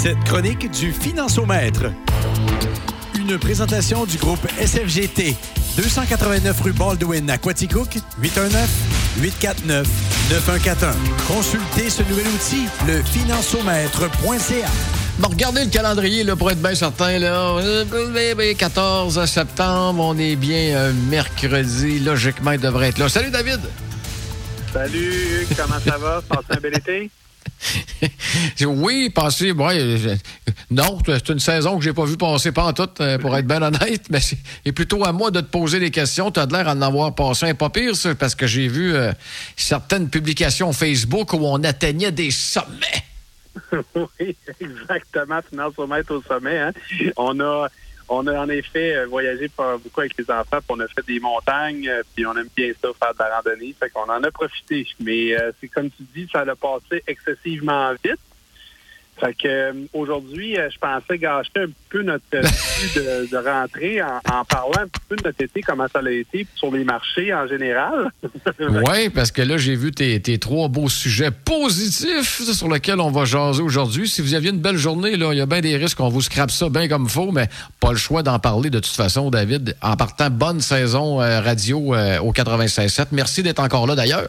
Cette chronique du Financiomètre. Une présentation du groupe SFGT. 289 rue Baldwin à Quaticook, 819-849-9141. Consultez ce nouvel outil, le financiomètre.ca. Bon, regardez le calendrier là, pour être bien certain. Là. 14 septembre, on est bien euh, mercredi. Logiquement, il devrait être là. Salut David! Salut, comment ça va? Passez un bel été? oui, passer. Ouais, non, c'est une saison que j'ai pas vu passer pas en tout, euh, pour être bien honnête, mais c'est plutôt à moi de te poser des questions. Tu as l'air d'en avoir passé un pas pire, ça, parce que j'ai vu euh, certaines publications Facebook où on atteignait des sommets. oui, exactement. Maître au sommet. Hein. On a on a en effet euh, voyagé beaucoup avec les enfants, puis on a fait des montagnes, euh, puis on aime bien ça, faire de la randonnée. Fait qu'on en a profité. Mais euh, c'est comme tu dis, ça a passé excessivement vite. Fait que euh, aujourd'hui, euh, je pensais gâcher un peu notre de, de rentrée en, parlant un peu de notre été, comment ça a été sur les marchés en général. oui, parce que là, j'ai vu tes, trois beaux sujets positifs sur lesquels on va jaser aujourd'hui. Si vous aviez une belle journée, là, il y a bien des risques qu'on vous scrape ça bien comme faut, mais pas le choix d'en parler de toute façon, David. En partant, bonne saison euh, radio au 96.7. Merci d'être encore là d'ailleurs.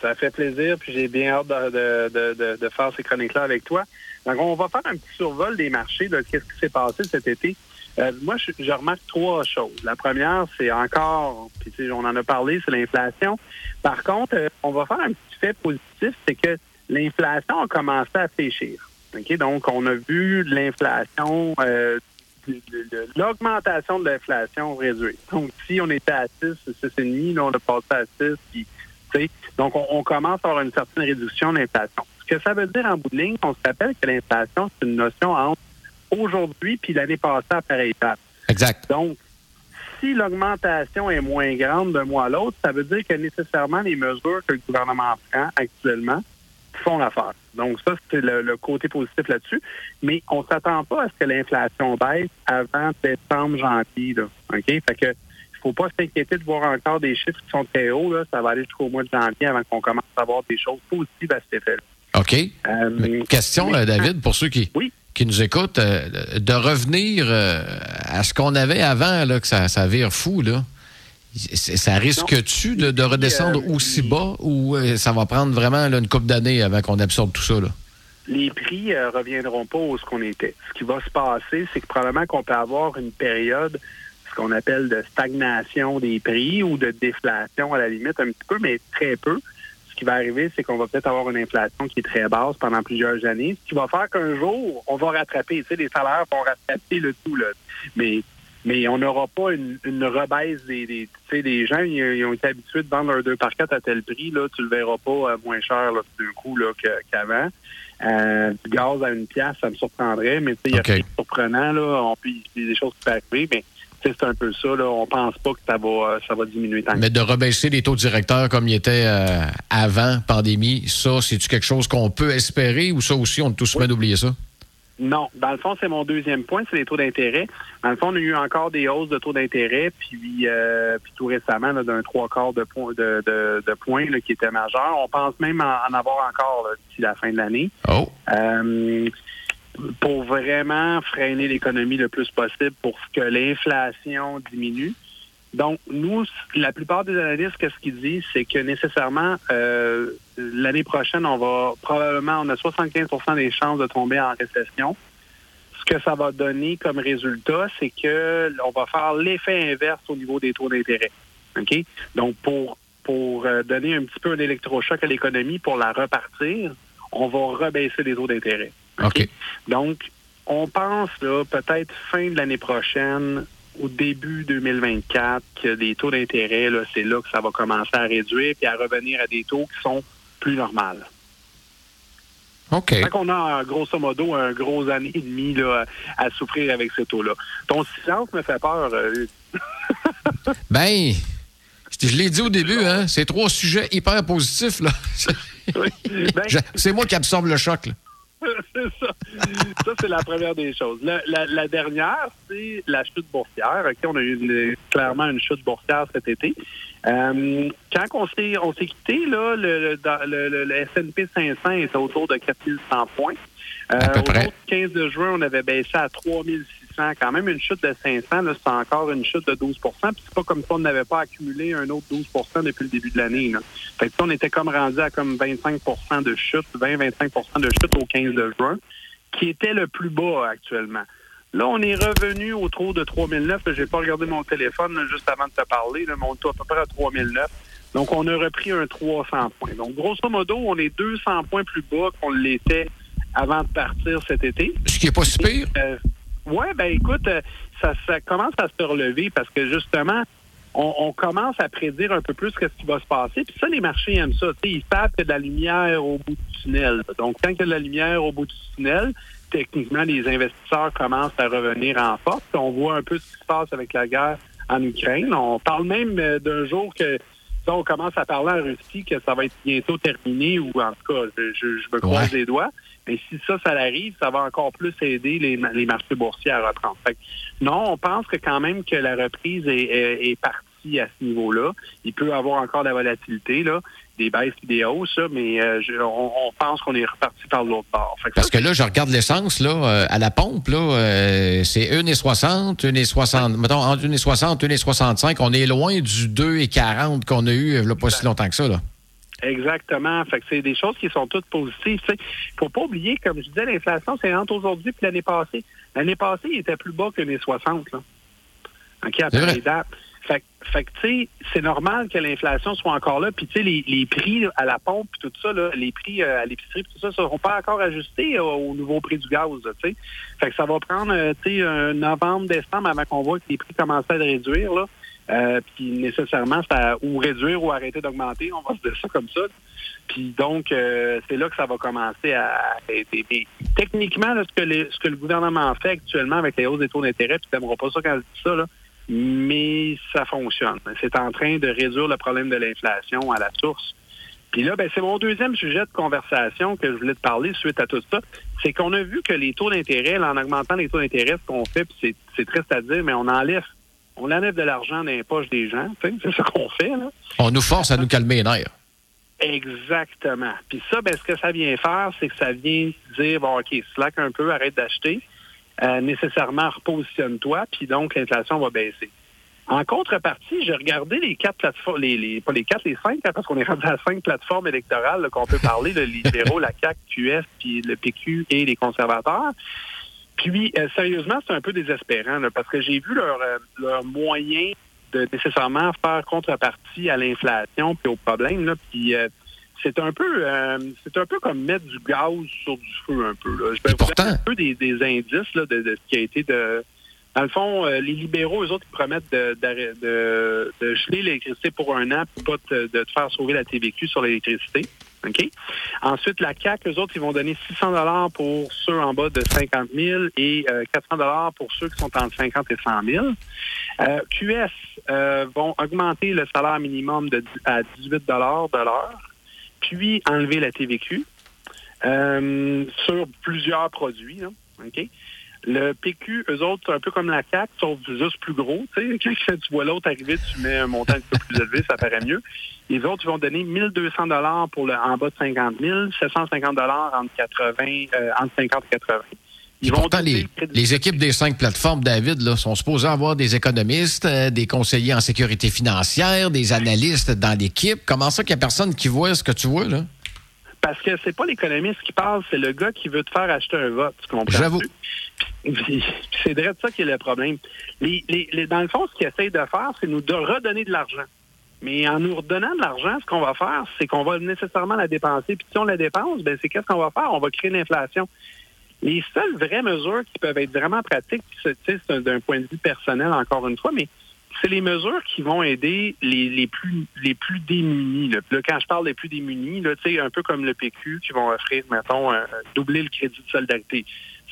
Ça fait plaisir, puis j'ai bien hâte de, faire ces chroniques-là avec toi. Donc, on va faire un petit survol des marchés de qu'est-ce qui s'est passé cet été. Euh, moi, je, remarque trois choses. La première, c'est encore, puis on en a parlé, c'est l'inflation. Par contre, euh, on va faire un petit fait positif, c'est que l'inflation a commencé à fléchir. Donc, on a vu l'inflation, euh, l'augmentation de l'inflation réduire. Donc, si on était à 6, 6,5, là, on a passé à 6, puis donc, on, commence à avoir une certaine réduction de l'inflation. Ce que ça veut dire en bout de ligne, on se rappelle que l'inflation, c'est une notion entre aujourd'hui puis l'année passée à pareille date. Exact. Donc, si l'augmentation est moins grande d'un mois à l'autre, ça veut dire que nécessairement les mesures que le gouvernement prend actuellement font l'affaire. Donc, ça, c'est le, côté positif là-dessus. Mais on ne s'attend pas à ce que l'inflation baisse avant décembre, janvier. Là. OK? Fait que faut pas s'inquiéter de voir encore des chiffres qui sont très hauts. Là. Ça va aller jusqu'au mois de janvier avant qu'on commence à voir des choses positives à cet effet-là. OK. Euh, question, euh, David, pour ceux qui, qui nous écoutent, euh, de revenir à ce qu'on avait avant, là, que ça, ça vire fou, là. Ça risque-tu de, redescendre aussi bas ou ça va prendre vraiment une couple d'années avant qu'on absorbe tout ça? Là? Les prix ne reviendront pas où ce qu'on était. Ce qui va se passer, c'est que probablement qu'on peut avoir une période qu'on appelle de stagnation des prix ou de déflation à la limite un petit peu, mais très peu. Ce qui va arriver, c'est qu'on va peut-être avoir une inflation qui est très basse pendant plusieurs années, ce qui va faire qu'un jour, on va rattraper. Tu sais, les salaires vont rattraper le tout, là. Mais mais on n'aura pas une, une rebaisse des, des tu sais, les gens, ils, ont été habitués de vendre leur 2 par 4 à tel prix, là, tu le verras pas euh, moins cher, là, d'un coup, là, qu'avant. Euh, du gaz à une pièce, ça me surprendrait, mais tu sais, il y a okay. surprenant, là, on peut, il y a des choses qui peuvent arriver, mais c'est un peu ça. Là. On pense pas que ça va, euh, ça va diminuer tant Mais de rebaisser les taux directeurs comme ils étaient euh, avant pandémie, ça, c'est-tu quelque chose qu'on peut espérer ou ça aussi, on est tous oui. d'oublier ça? Non. Dans le fond, c'est mon deuxième point, c'est les taux d'intérêt. Dans le fond, on a eu encore des hausses de taux d'intérêt, puis, euh, puis tout récemment, d'un trois quarts de, point, de, de, de points qui était majeur. On pense même en, en avoir encore d'ici la fin de l'année. Oh. Euh, pour vraiment freiner l'économie le plus possible pour que l'inflation diminue. Donc, nous, la plupart des analystes, qu'est-ce qu'ils disent, c'est que nécessairement, euh, l'année prochaine, on va probablement, on a 75% des chances de tomber en récession. Ce que ça va donner comme résultat, c'est que on va faire l'effet inverse au niveau des taux d'intérêt. OK? Donc, pour, pour euh, donner un petit peu un électrochoc à l'économie, pour la repartir, on va rebaisser les taux d'intérêt. OK. Donc, on pense là peut-être fin de l'année prochaine au début 2024 que les taux d'intérêt, là, c'est là que ça va commencer à réduire puis à revenir à des taux qui sont plus normaux. OK. Fait qu'on a, grosso modo, un gros année et demie là, à souffrir avec ce taux-là. Ton silence me fait peur. Euh. ben, je l'ai dit au début, hein, c'est trois sujets hyper positifs. là. Ben, c'est moi qui absorbe le choc. Là. c'est ça. Ça, c'est la première des choses. La, la, dernière, c'est la chute boursière. on a eu une clairement une chute boursière cet été. Euh, quand on s'est on s'est quitté, là, le, le, le, S&P 500 était autour de 4100 points. Euh, au 15 de juin, on avait baissé à 3600. Quand même une chute de 500, c'est encore une chute de 12% Puis c'est pas comme si on n'avait pas accumulé un autre 12% depuis le début de l'année. Fait que on était comme rendu à comme 25% de chute, 20-25% de chute au 15 de juin, qui était le plus bas actuellement. Là, on est revenu au trou de 3009. J'ai pas regardé mon téléphone juste avant de te parler. Là, mais on est à peu près à 3009. Donc, on a repris un 300 points. Donc, grosso modo, on est 200 points plus bas qu'on l'était avant de partir cet été. Ce qui n'est pas si pire. Euh, oui, ben écoute, euh, ça, ça commence à se relever parce que justement, on, commence à prédire un peu plus ce qui va se passer. Puis ça, les marchés aiment ça. ils savent qu'il y a de la lumière au bout du tunnel. Donc, quand il y a de la lumière au bout du tunnel, techniquement, les investisseurs commencent à revenir en force. On voit un peu ce qui se passe avec la guerre en Ukraine. On parle même euh, d'un jour que on commence à parler en Russie que ça va être bientôt terminé, ou en tout cas, je, me croise les doigts. Mais si ça, ça arrive, ça va encore plus aider les, marchés boursiers à reprendre. non, on pense que quand même que la reprise est, est partie à ce niveau-là. Il peut y avoir encore de la volatilité, là, des baisses et des hausses, mais euh, on, pense qu'on est reparti par l'autre bord. Parce que là, je regarde l'essence là, euh, à la pompe, là, euh, c'est 1,60, 1,60, mettons entre 1,60 et 1,65. On est loin du 2,40 qu'on a eu il pas si longtemps que ça. Là. Exactement. Fait que c'est des choses qui sont toutes positives. Il faut pas oublier, comme je disais, l'inflation, c'est entre aujourd'hui et l'année passée. L'année passée, il était plus bas que les 60. Là. OK, à les dates. Fait, fait que, tu sais, c'est normal que l'inflation soit encore là. Puis, tu sais, les, les, prix à la pompe, tout ça, là, les prix euh, à l'épicerie, tout ça, ne seront pas encore ajustés au, nouveau prix du gaz, tu sais. Fait que ça va prendre, euh, tu sais, novembre, décembre avant qu'on voit que les prix commencent à réduire, là. Euh, puis nécessairement, ça ou réduire ou arrêter d'augmenter, on va se dire ça comme ça. Puis donc, c'est là que ça va commencer à être. techniquement, là, ce, que ce que le gouvernement fait actuellement avec les hausses des taux d'intérêt, puis tu n'aimeras pas ça quand je dis ça, là, mais ça fonctionne. C'est en train de résoudre le problème de l'inflation à la source. Puis là, ben, c'est mon deuxième sujet de conversation que je voulais te parler suite à tout ça. C'est qu'on a vu que les taux d'intérêt, en augmentant les taux d'intérêt, ce qu'on fait, puis c'est triste à dire, mais on enlève on enlève de l'argent dans les poches des gens. C'est ce qu'on fait. Là. On nous force à nous calmer les nerfs. Exactement. Puis ça, ben, ce que ça vient faire, c'est que ça vient dire, bon, OK, slack un peu, arrête d'acheter. Euh, nécessairement repositionne-toi, puis donc l'inflation va baisser. En contrepartie, j'ai regardé les quatre plateformes, les, pas les quatre, les cinq, hein, parce qu'on est rendu à cinq plateformes électorales qu'on peut parler, le libéraux, la CAC, QS, puis le PQ et les conservateurs. Puis, euh, sérieusement, c'est un peu désespérant, parce que j'ai vu leur, euh, leur moyen de nécessairement faire contrepartie à l'inflation puis aux problèmes, là, puis c'est un peu euh, c'est un peu comme mettre du gaz sur du feu un peu. Là. Je vais vous un peu des, indices là, de, ce qui a été de. Dans le fond, euh, les libéraux, eux autres, ils promettent de, de, de geler l'électricité pour un an, puis pas de, te faire sauver la TVQ sur l'électricité. OK? Ensuite, la CAC, eux autres, ils vont donner 600 dollars pour ceux en bas de 50 000 et 400 euh, dollars pour ceux qui sont entre 50 et 100 000. QS vont augmenter le salaire minimum de, à 18 dollars de l'heure puis enlever la TVQ euh, sur plusieurs produits. Le PQ, eux autres, c'est un peu comme la CAC, sauf juste plus gros. Quand tu vois l'autre arriver, tu mets un montant un peu plus élevé, ça paraît mieux. Les autres, ils vont donner 1200 dollars pour le en bas de 50 000, 750 dollars entre 80, euh, entre 50 et 80. Ils vont pourtant, les, les, équipes des cinq plateformes, David, là, sont supposées avoir des économistes, euh, des conseillers en sécurité financière, des analystes dans l'équipe. Comment ça qu'il n'y a personne qui voit ce que tu vois, là? Parce que c'est pas l'économiste qui parle, c'est le gars qui veut te faire acheter un vote, tu comprends? J'avoue. C'est de ça qui est le problème. Les, les, dans le fond, ce qu'ils essayent de faire, c'est nous de redonner de l'argent. Mais en nous redonnant de l'argent, ce qu'on va faire, c'est qu'on va nécessairement la dépenser. Puis si on la dépense, ben c'est qu'est-ce qu'on va faire? On va créer l'inflation. Les seules vraies mesures qui peuvent être vraiment pratiques, c'est d'un point de vue personnel encore une fois, mais c'est les mesures qui vont aider les, les plus les plus démunis. Là. quand je parle des plus démunis, là, un peu comme le PQ qui vont offrir, mettons, doubler le crédit de solidarité.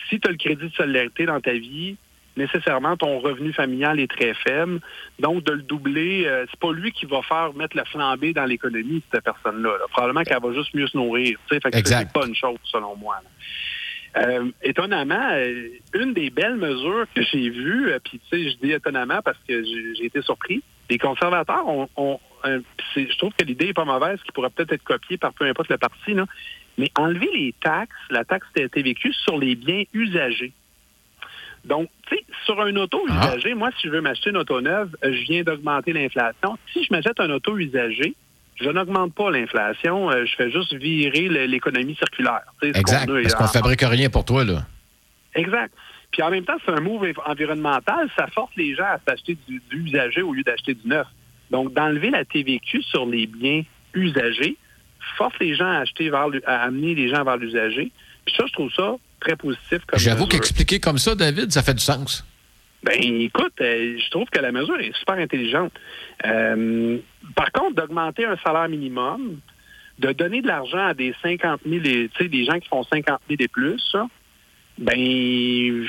Si tu as le crédit de solidarité dans ta vie, nécessairement ton revenu familial est très faible. Donc, de le doubler, euh, c'est pas lui qui va faire mettre la flambée dans l'économie, cette personne-là. Probablement qu'elle va juste mieux se nourrir. Fait que c'est pas une chose, selon moi. Euh, étonnamment, euh, une des belles mesures que j'ai vues, euh, puis tu sais, je dis étonnamment parce que j'ai été surpris, les conservateurs ont, ont je trouve que l'idée est pas mauvaise, qui pourrait peut-être être copiée par peu importe le parti, là, mais enlever les taxes, la taxe TVQ sur les biens usagés. Donc, tu sais, sur un auto ah. usagé, moi, si je veux m'acheter une auto neuve, je viens d'augmenter l'inflation. Si je m'achète un auto usagé, je n'augmente pas l'inflation, euh, je fais juste virer l'économie circulaire. Exact, parce qu'on ne fabrique rien pour toi, là. Exact. Puis en même temps, c'est un move environnemental, ça force les gens à s'acheter du, usagé au lieu d'acheter du neuf. Donc, d'enlever la TVQ sur les biens usagés force les gens à acheter vers, à amener les gens vers l'usager. Puis ça, je trouve ça très positif. J'avoue qu'expliquer comme ça, David, ça fait du sens. Ben, écoute, euh, je trouve que la mesure est super intelligente. Euh, par contre, d'augmenter un salaire minimum, de donner de l'argent à des 50 000, tu sais, des gens qui font 50 000 et plus, ça, ben,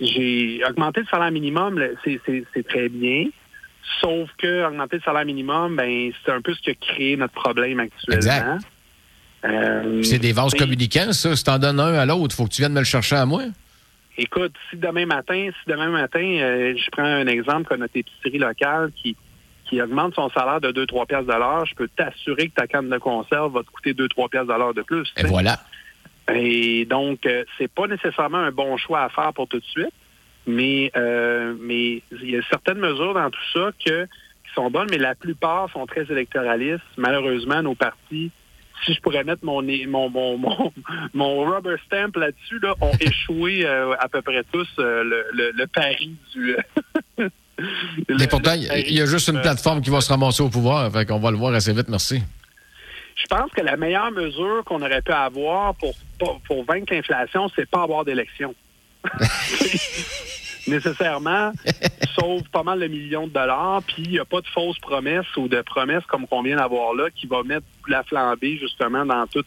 j'ai augmenté le salaire minimum, c'est très bien. Sauf que augmenter le salaire minimum, ben, c'est un peu ce qui a créé notre problème actuellement. Exact. Euh, c'est des vases communicants, ça. Si t'en donnes un à l'autre, il faut que tu viennes me le chercher à moi. Écoute, si demain matin, si demain matin, euh, je prends un exemple comme notre épicerie locale qui, qui augmente son salaire de 2-3 piastres de l'heure, je peux t'assurer que ta canne de conserve va te coûter 2-3 piastres de l'heure de plus. Et voilà. Et donc, euh, c'est pas nécessairement un bon choix à faire pour tout de suite, mais euh, mais il y a certaines mesures dans tout ça que, qui sont bonnes, mais la plupart sont très électoralistes. Malheureusement, nos partis si je pourrais mettre mon, mon, mon, mon, rubber stamp là-dessus, là, ont échoué euh, à peu près tous euh, le, le, pari du. Mais pourtant, il y a juste une plateforme qui va se ramasser au pouvoir. Fait qu'on va le voir assez vite, merci. Je pense que la meilleure mesure qu'on aurait pu avoir pour, pour, vaincre l'inflation, c'est pas avoir d'élection. nécessairement sauve pas mal de millions de dollars, puis il n'y a pas de fausses promesses ou de promesses comme qu'on vient d'avoir là qui va mettre la flambée justement dans toute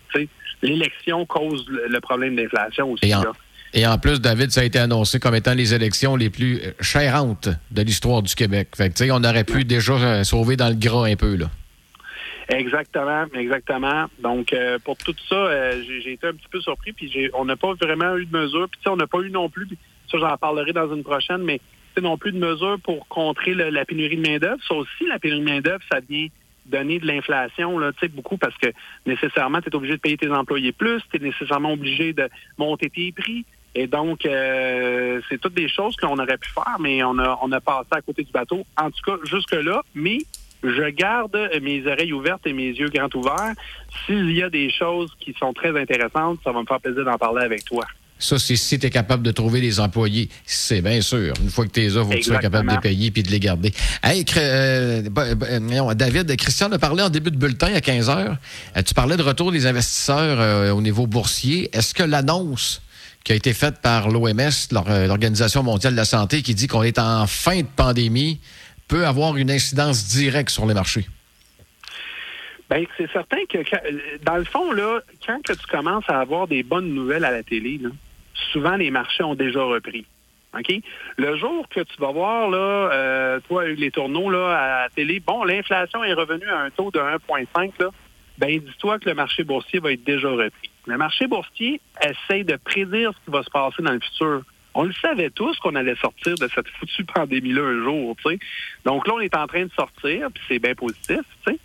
l'élection cause le problème d'inflation aussi. Et en, et en, plus, David, ça a été annoncé comme étant les élections les plus chérantes de l'histoire du Québec. Fait que, on aurait pu déjà euh, sauver dans le gras un peu là. Exactement, exactement. Donc, euh, pour tout ça, euh, j'ai été un petit peu surpris, puis on n'a pas vraiment eu de mesure, puis on n'a pas eu non plus ça, j'en parlerai dans une prochaine, mais non plus de mesures pour contrer la pénurie de main-d'œuvre. Ça aussi, la pénurie de main-d'œuvre, ça vient donner de l'inflation, tu sais, beaucoup parce que nécessairement, tu es obligé de payer tes employés plus, tu es nécessairement obligé de monter tes prix. Et donc, euh, c'est toutes des choses qu'on aurait pu faire, mais on a, on a passé à côté du bateau. En tout cas, jusque-là, mais je garde mes oreilles ouvertes et mes yeux grands ouverts. S'il y a des choses qui sont très intéressantes, ça va me faire plaisir d'en parler avec toi. Ça, c'est si tu es capable de trouver des employés. C'est bien sûr. Une fois que tu es là, il faut que tu sois capable de les payer puis de les garder? Hey, euh, euh, David, Christian a parlé en début de bulletin à 15 heures. Euh, tu parlais de retour des investisseurs au niveau boursier. Est-ce que l'annonce qui a été faite par l'OMS, l'Organisation mondiale de la santé, qui dit qu'on est en fin de pandémie, peut avoir une incidence directe sur les marchés? Bien, c'est certain que, dans le fond, là, quand que tu commences à avoir des bonnes nouvelles à la télé, là, souvent les marchés ont déjà repris. OK? Le jour que tu vas voir, là, euh, toi, les tourneaux là, à la télé, bon, l'inflation est revenue à un taux de 1,5, là, ben dis-toi que le marché boursier va être déjà repris. Le marché boursier essaie de prédire ce qui va se passer dans le futur. On le savait tous qu'on allait sortir de cette foutue pandémie-là un jour, tu sais. Donc là, on est en train de sortir, puis c'est bien positif, tu sais.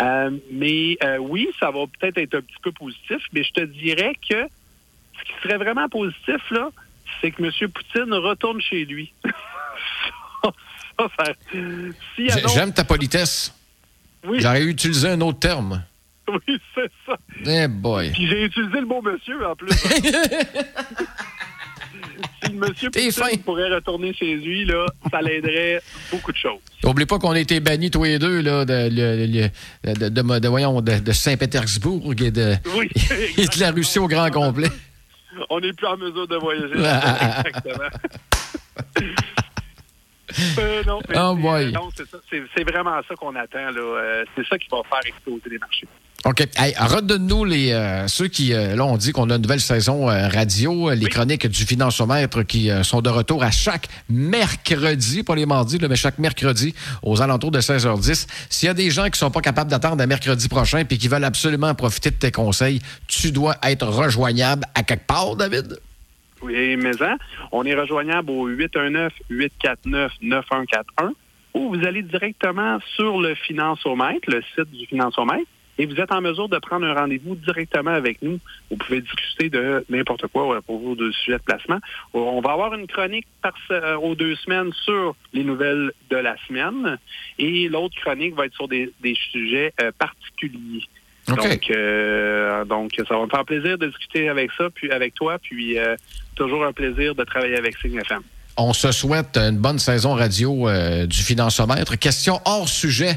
Euh, mais euh, oui, ça va peut-être être un petit peu positif, mais je te dirais que ce qui serait vraiment positif, là, c'est que M. Poutine retourne chez lui. J'aime ta politesse. Oui. J'aurais utilisé un autre terme. Oui, c'est ça. Eh boy. Puis j'ai utilisé le mot monsieur en plus. si le monsieur Poutine pourrait retourner chez lui, là, ça l'aiderait beaucoup de choses. N'oublie pas qu'on a été bannis tous les deux là, de, de, de, de Saint-Pétersbourg et, et de la Russie au grand complet on n'est plus en mesure de voyager. Exactement. Euh, non, oh c'est, vraiment ça qu'on attend. Là. Euh, c'est ça qui va faire exploser les marchés. OK. Hey, redonne-nous les euh, ceux qui, euh, là, on dit qu'on a une nouvelle saison euh, radio, les chroniques du financiomètre qui sont de retour à chaque mercredi, pas les mardis, mais chaque mercredi aux alentours de 16h10. S'il y a des gens qui sont pas capables d'attendre un mercredi prochain puis qui veulent absolument profiter de tes conseils, tu dois être rejoignable à quelque part, David? Oui, mais hein, on est rejoignable au 819-849-9141 ou vous allez directement sur le financiomètre, le site du financiomètre, et vous êtes en mesure de prendre un rendez-vous directement avec nous. Vous pouvez discuter de n'importe quoi pour vous de sujet de placement. On va avoir une chronique euh, aux deux semaines sur les nouvelles de la semaine et l'autre chronique va être sur des, sujets euh, particuliers. Donc, euh, donc, ça va me faire plaisir de discuter avec ça, puis avec toi, puis toujours un plaisir de travailler avec Signe FM. On se souhaite une bonne saison radio du financemètre. Question hors sujet.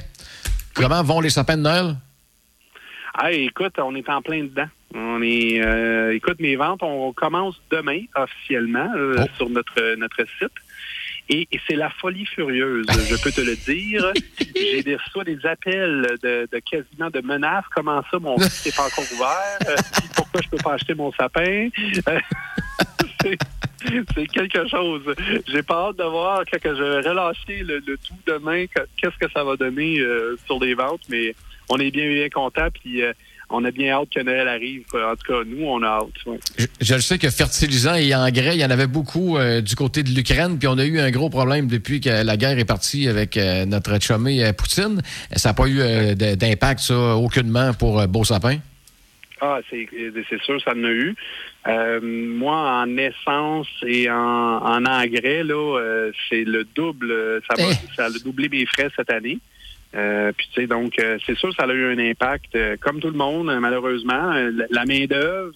Comment vont les sapins de Noël? Ah, écoute, on est en plein dedans. On est, euh, écoute, mes ventes, on commence demain officiellement euh, oh. sur notre notre site. Et, c'est la folie furieuse, je peux te le dire. J'ai des, reçois des appels de, de, quasiment de menaces. Comment ça, mon site n'est pas encore ouvert? Euh, pourquoi je peux pas acheter mon sapin? c'est quelque chose. J'ai pas hâte de voir quand je vais relâcher le, tout demain, qu'est-ce que ça va donner sur les ventes, mais on est bien, bien content. Puis euh, on a bien hâte que Noël arrive. En tout cas, nous, on a hâte. Je, sais que fertilisants et engrais, il y en avait beaucoup euh, du côté de l'Ukraine, puis on a eu un gros problème depuis que la guerre est partie avec euh, notre chumé Poutine. Ça n'a pas eu d'impact, ça, aucunement pour Beau Sapin? Ah, c'est sûr, ça en a eu. moi, en essence et en, engrais, là, c'est le double. Ça, va, eh. ça a doublé mes frais cette année. Euh, puis tu sais, donc euh, c'est sûr ça a eu un impact, euh, comme tout le monde, malheureusement. la main-d'œuvre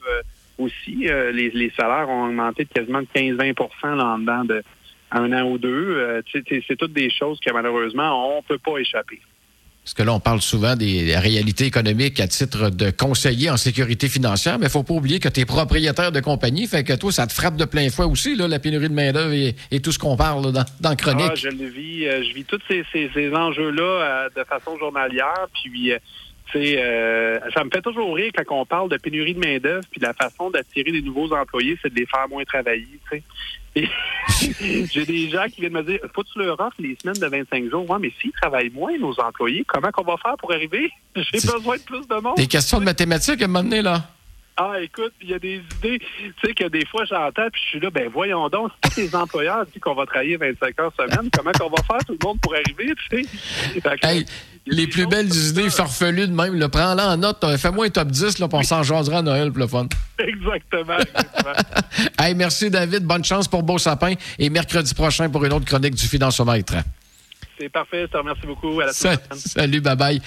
aussi, les, salaires ont augmenté de quasiment de 15-20 en dedans de un an ou deux. c'est toutes des choses que malheureusement, on peut pas échapper. Parce que là, on parle souvent des réalités économiques à titre de conseiller en sécurité financière, mais il faut pas oublier que tu es propriétaire de compagnie, fait que toi, ça te frappe de plein fouet aussi, là, la pénurie de main-d'œuvre et, tout ce qu'on parle dans, dans Chronique. Ah, je le vis. Euh, je vis tous ces, enjeux-là euh, de façon journalière. Puis, euh, euh, ça me fait toujours rire quand on parle de pénurie de main-d'œuvre, puis la façon d'attirer des nouveaux employés, c'est de les faire moins travailler. J'ai des gens qui viennent me dire Faut que tu leur offres les semaines de 25 jours. Ouais, mais s'ils travaillent moins, nos employés, comment qu'on va faire pour arriver? J'ai besoin de plus de monde. Des questions de mathématiques à un moment donné, là. Ah, écoute, il y a des idées, tu sais, que des fois j'entends, puis je suis là, ben voyons donc, si les employeurs disent qu'on va travailler 25 heures semaine, comment qu'on va faire tout le monde pour arriver, tu sais? Les plus belles idées farfelues de même, prends-la en note, fais-moi un top 10, là, puis on s'en jasera à Noël pour le fun. Exactement. hey, merci David, bonne chance pour Beau Sapin, et mercredi prochain pour une autre chronique du Financiomètre. C'est parfait, je te remercie beaucoup. À la semaine Salut, bye bye.